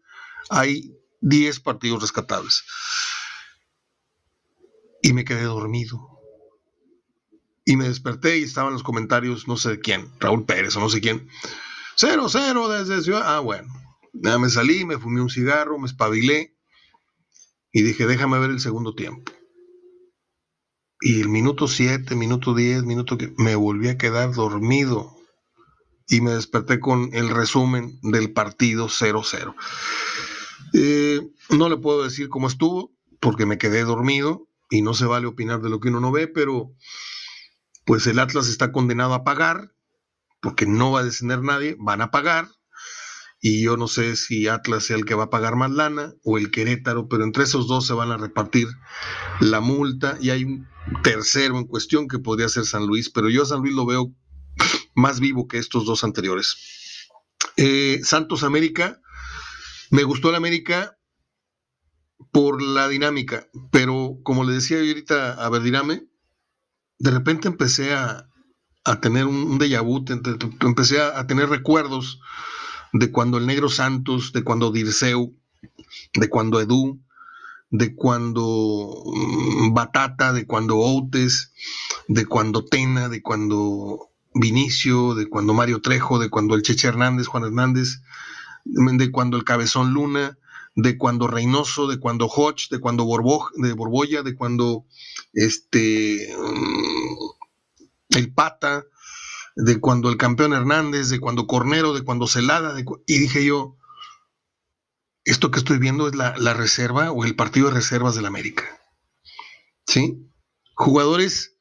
hay 10 partidos rescatables. Y me quedé dormido. Y me desperté y estaban los comentarios, no sé quién, Raúl Pérez o no sé quién. Cero, cero desde Ciudad. Ah, bueno. Me salí, me fumé un cigarro, me espabilé y dije, déjame ver el segundo tiempo y el minuto 7, minuto 10, minuto que me volví a quedar dormido y me desperté con el resumen del partido 0-0. Eh, no le puedo decir cómo estuvo porque me quedé dormido y no se vale opinar de lo que uno no ve, pero pues el Atlas está condenado a pagar porque no va a descender nadie, van a pagar y yo no sé si Atlas sea el que va a pagar más lana o el Querétaro, pero entre esos dos se van a repartir la multa y hay un tercero en cuestión que podría ser San Luis, pero yo a San Luis lo veo más vivo que estos dos anteriores. Eh, Santos América, me gustó el América por la dinámica, pero como le decía ahorita a Verdirame, de repente empecé a, tener un, déjà vu, empecé a tener recuerdos de cuando el Negro Santos, de cuando Dirceu, de cuando Edu, de cuando mm, Batata, de cuando Outes, de cuando Tena, de cuando Vinicio, de cuando Mario Trejo, de cuando el Cheche Hernández, Juan Hernández, de cuando el Cabezón Luna, de cuando Reynoso, de cuando Hodge, de cuando de Borbolla, de cuando este mm, el Pata, de cuando el campeón Hernández, de cuando Cornero, de cuando Celada, y dije yo, esto que estoy viendo es la, la reserva o el partido de reservas del América. ¿Sí? Jugadores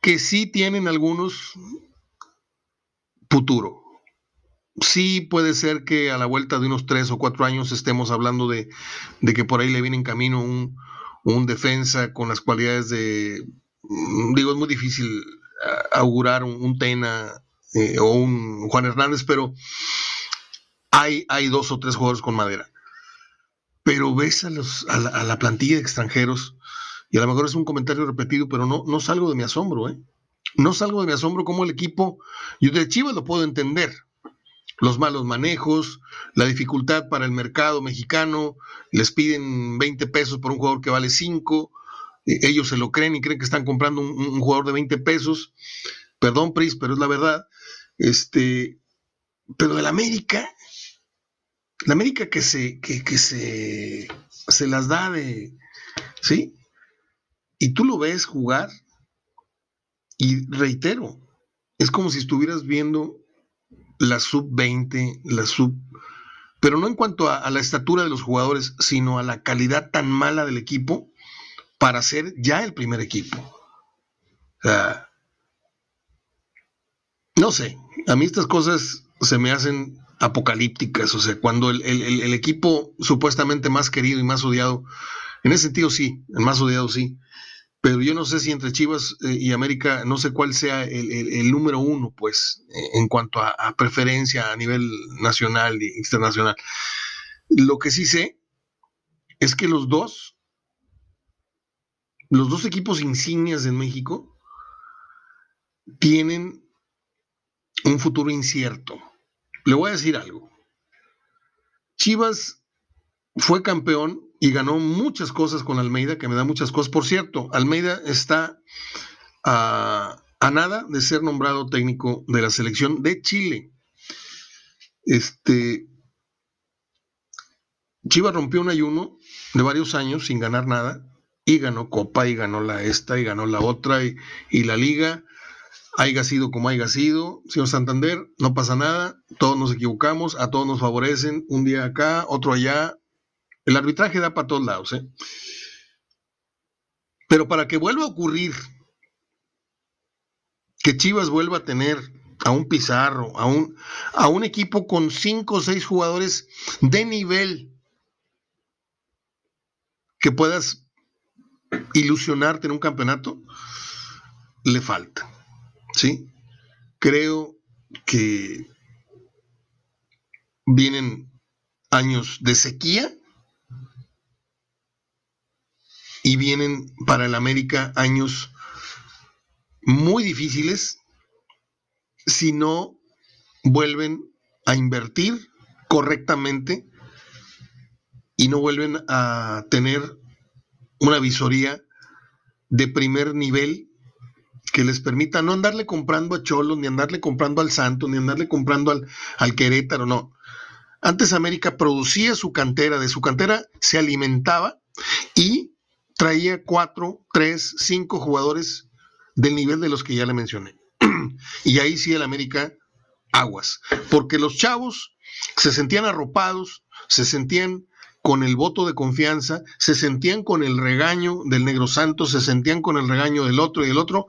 que sí tienen algunos futuro. Sí puede ser que a la vuelta de unos tres o cuatro años estemos hablando de, que por ahí le viene en camino un, defensa con las cualidades de, mm, digo, es muy difícil augurar un, Tena eh, o un Juan Hernández, pero hay, hay dos o tres jugadores con madera. Pero ves a, los, a, la, plantilla de extranjeros, y a lo mejor es un comentario repetido, pero no, no salgo de mi asombro, ¿eh? No salgo de mi asombro como el equipo, yo de Chivas lo puedo entender, los malos manejos, la dificultad para el mercado mexicano, les piden 20 pesos por un jugador que vale 5, e, ellos se lo creen y creen que están comprando un, jugador de 20 pesos, perdón Pris, pero es la verdad, este, pero el América, la América que se, que, que se, se las da de, ¿sí? Y tú lo ves jugar reitero, es como si estuvieras viendo la sub-20, la sub... Pero no en cuanto a, la estatura de los jugadores, sino a la calidad tan mala del equipo para ser ya el primer equipo. no sé, a mí estas cosas se me hacen apocalípticas, o sea, cuando el, el equipo supuestamente más querido y más odiado, en ese sentido sí, el más odiado sí, pero yo no sé si entre Chivas eh, y América, no sé cuál sea el, número uno, pues, eh, en cuanto a, preferencia a nivel nacional e internacional. Lo que sí sé es que los dos, los dos equipos insignias en México, tienen un futuro incierto. Le voy a decir algo. Chivas fue campeón y ganó muchas cosas con Almeida, que me da muchas cosas. Por cierto, Almeida está a, nada de ser nombrado técnico de la selección de Chile. Este, Chivas rompió un ayuno de varios años sin ganar nada y ganó Copa y ganó la esta y ganó la otra y, y la liga. Haya sido como haya sido, señor Santander, no pasa nada, todos nos equivocamos, a todos nos favorecen, un día acá, otro allá, el arbitraje da para todos lados. ¿eh? Pero para que vuelva a ocurrir que Chivas vuelva a tener a un Pizarro, a un, a un equipo con cinco o seis jugadores de nivel que puedas ilusionarte en un campeonato, le falta. ¿Sí? Creo que vienen años de sequía y vienen para el América años muy difíciles si no vuelven a invertir correctamente y no vuelven a tener una visoría de primer nivel que les permita no andarle comprando a Cholos, ni andarle comprando al Santo, ni andarle comprando al, al Querétaro, no. Antes América producía su cantera, de su cantera se alimentaba y traía cuatro, tres, cinco jugadores del nivel de los que ya le mencioné. <clears throat> y ahí sí el América aguas, porque los chavos se sentían arropados, se sentían con el voto de confianza, se sentían con el regaño del Negro Santo, se sentían con el regaño del otro y del otro,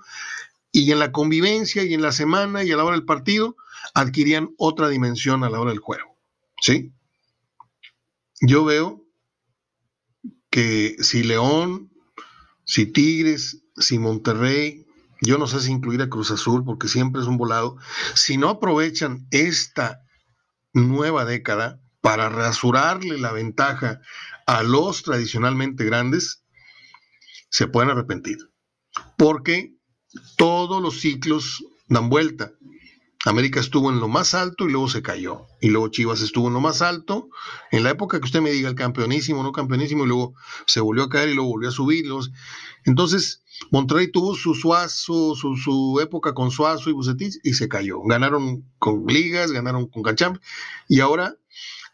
y en la convivencia y en la semana y a la hora del partido adquirían otra dimensión a la hora del juego. ¿Sí? Yo veo que si León, si Tigres, si Monterrey, yo no sé si incluir a Cruz Azul porque siempre es un volado, si no aprovechan esta nueva década para rasurarle la ventaja a los tradicionalmente grandes, se pueden arrepentir. Porque todos los ciclos dan vuelta. América estuvo en lo más alto y luego se cayó. Y luego Chivas estuvo en lo más alto. En la época que usted me diga el campeonísimo, no campeonísimo, y luego se volvió a caer y luego volvió a subir. Entonces, Monterrey tuvo su Suazo, su, época con Suazo y Bucetich y se cayó. Ganaron con ligas, ganaron con Cachamp y ahora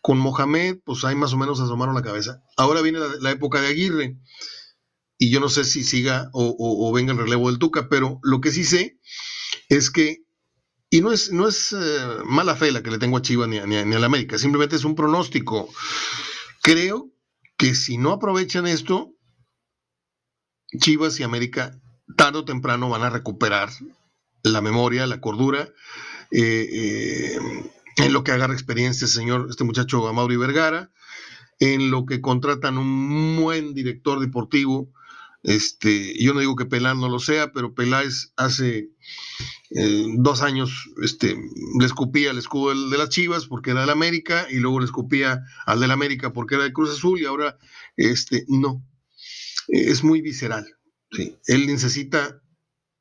con Mohamed, pues ahí más o menos asomaron la cabeza. Ahora viene la, época de Aguirre y yo no sé si siga o venga el relevo del Tuca, pero lo que sí sé es que y no es, no es eh, mala fe la que le tengo a Chivas ni, ni, ni a la América, simplemente es un pronóstico. Creo que si no aprovechan esto, Chivas y América tarde o temprano van a recuperar la memoria, la cordura, eh, eh, en lo que agarra experiencia este señor, este muchacho Amaury Vergara, en lo que contratan un buen director deportivo. Este, yo no digo que Pelán no lo sea, pero Peláez hace eh, dos años este, le escupía el escudo de las Chivas porque era del América y luego le escupía al del América porque era de Cruz Azul y ahora este, no. Es muy visceral. Él necesita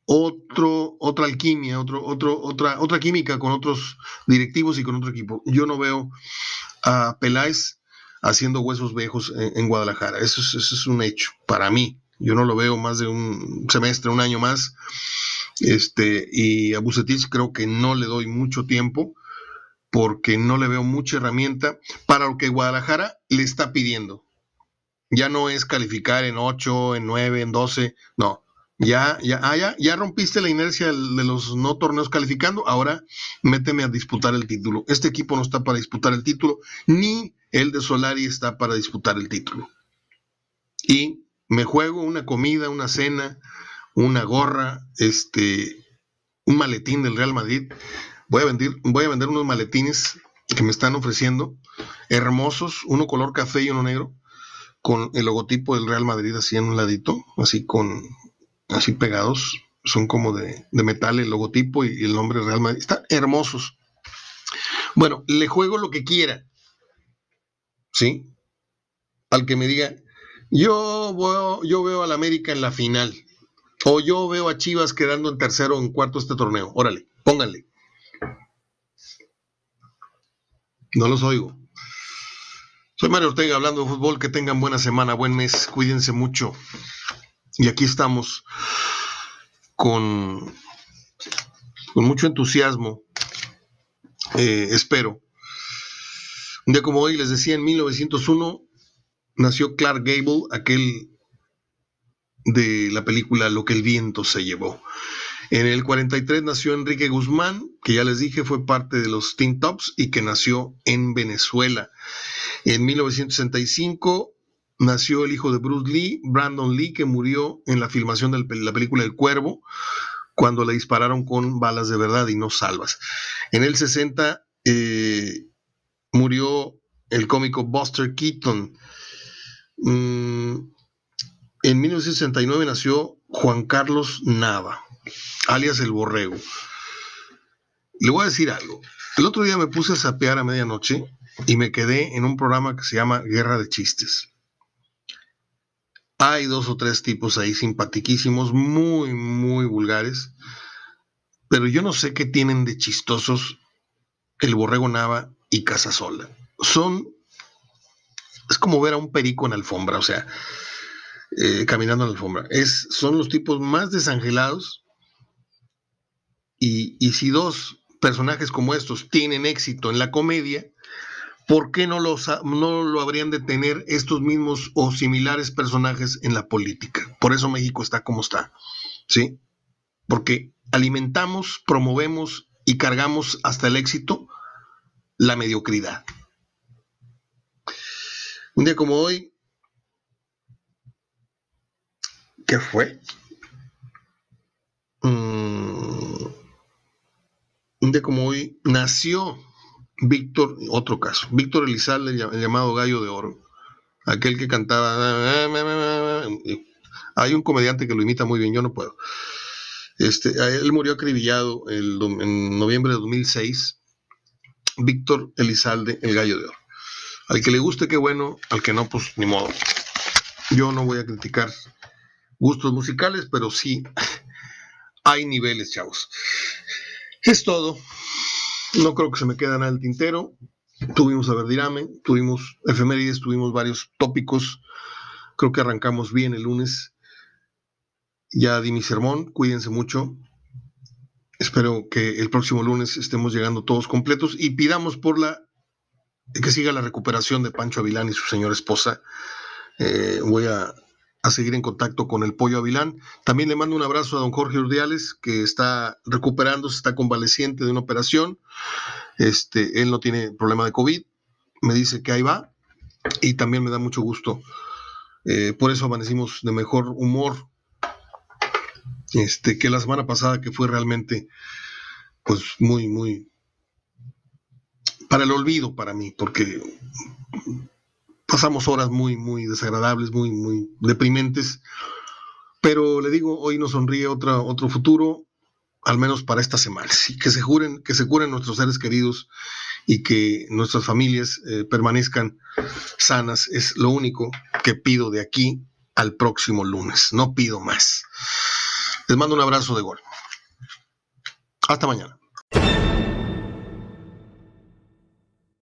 otro, otra alquimia, otro, otro, otra, otra química con otros directivos y con otro equipo. Yo no veo a Peláez haciendo huesos viejos en, Guadalajara. Eso es, eso es un hecho para mí. Yo no lo veo más de un semestre, un año más este, y a Bucetich creo que no le doy mucho tiempo porque no le veo mucha herramienta para lo que Guadalajara le está pidiendo. Ya no es calificar en 8, en 9, en 12, no. Ya, ya, ah, ya, ya rompiste la inercia de los no torneos calificando, ahora méteme a disputar el título. Este equipo no está para disputar el título, ni el de Solari está para disputar el título. Y me juego una comida, una cena, una gorra, este, un maletín del Real Madrid. Voy a vender, voy a vender unos maletines que me están ofreciendo, hermosos, uno color café y uno negro, con el logotipo del Real Madrid así en un ladito, así con, así pegados, son como de, de metal el logotipo y, el nombre Real Madrid, están hermosos. Bueno, le juego lo que quiera, ¿sí? Al que me diga, yo, yo veo al América en la final. O yo veo a Chivas quedando en tercero o en cuarto este torneo. Órale, pónganle. No los oigo. Soy Mario Ortega hablando de fútbol. Que tengan buena semana, buen mes. Cuídense mucho. Y aquí estamos con, con mucho entusiasmo. Eh, espero. Un día como hoy, les decía, en 1901 nació Clark Gable, aquel de la película Lo que el viento se llevó. En el 43 nació Enrique Guzmán, que ya les dije fue parte de los Teen Tops y que nació en Venezuela. En 1965 nació el hijo de Bruce Lee, Brandon Lee, que murió en la filmación de la película El Cuervo, cuando le dispararon con balas de verdad y no salvas. En el 60 eh, murió el cómico Buster Keaton. Mm, en 1969 nació Juan Carlos Nava, alias El Borrego. Le voy a decir algo. El otro día me puse a sapear a medianoche y me quedé en un programa que se llama Guerra de Chistes. Hay dos o tres tipos ahí simpatiquísimos, muy, muy vulgares, pero yo no sé qué tienen de chistosos el Borrego Nava y Casasola. Son, es como ver a un perico en alfombra, o sea, eh, caminando en la alfombra. Es, son los tipos más desangelados. Y, si dos personajes como estos tienen éxito en la comedia, ¿por qué no, los, no lo habrían de tener estos mismos o similares personajes en la política? Por eso México está como está. ¿Sí? Porque alimentamos, promovemos y cargamos hasta el éxito la mediocridad. Un día como hoy, ¿Qué fue? Mm, un día como hoy nació Víctor, otro caso, Víctor Elizalde, el llamado Gallo de Oro, aquel que cantaba. Hay un comediante que lo imita muy bien, yo no puedo. Este, él murió acribillado en noviembre de 2006. Víctor Elizalde, el Gallo de Oro. Al que le guste, qué bueno, al que no, pues ni modo. Yo no voy a criticar gustos musicales, pero sí <laughs> hay niveles, chavos. Es todo. No creo que se me quede nada el tintero. Tuvimos a Verdirame, tuvimos efemérides, tuvimos varios tópicos. Creo que arrancamos bien el lunes. Ya di mi sermón, cuídense mucho. Espero que el próximo lunes estemos llegando todos completos y pidamos por la que siga la recuperación de Pancho Avilán y su señora esposa. Eh, voy a, seguir en contacto con el Pollo Avilán. También le mando un abrazo a don Jorge Urdiales, que está recuperándose, está convaleciente de una operación. Este, él no tiene problema de COVID. Me dice que ahí va. Y también me da mucho gusto. Eh, por eso amanecimos de mejor humor este, que la semana pasada, que fue realmente, pues, muy, muy, para el olvido para mí, porque pasamos horas muy, muy desagradables, muy, muy deprimentes. Pero le digo, hoy nos sonríe otro futuro, al menos para esta semana. Que se juren, que se curen nuestros seres queridos y que nuestras familias eh, permanezcan sanas. Es lo único que pido de aquí al próximo lunes. No pido más. Les mando un abrazo de gol. Hasta mañana.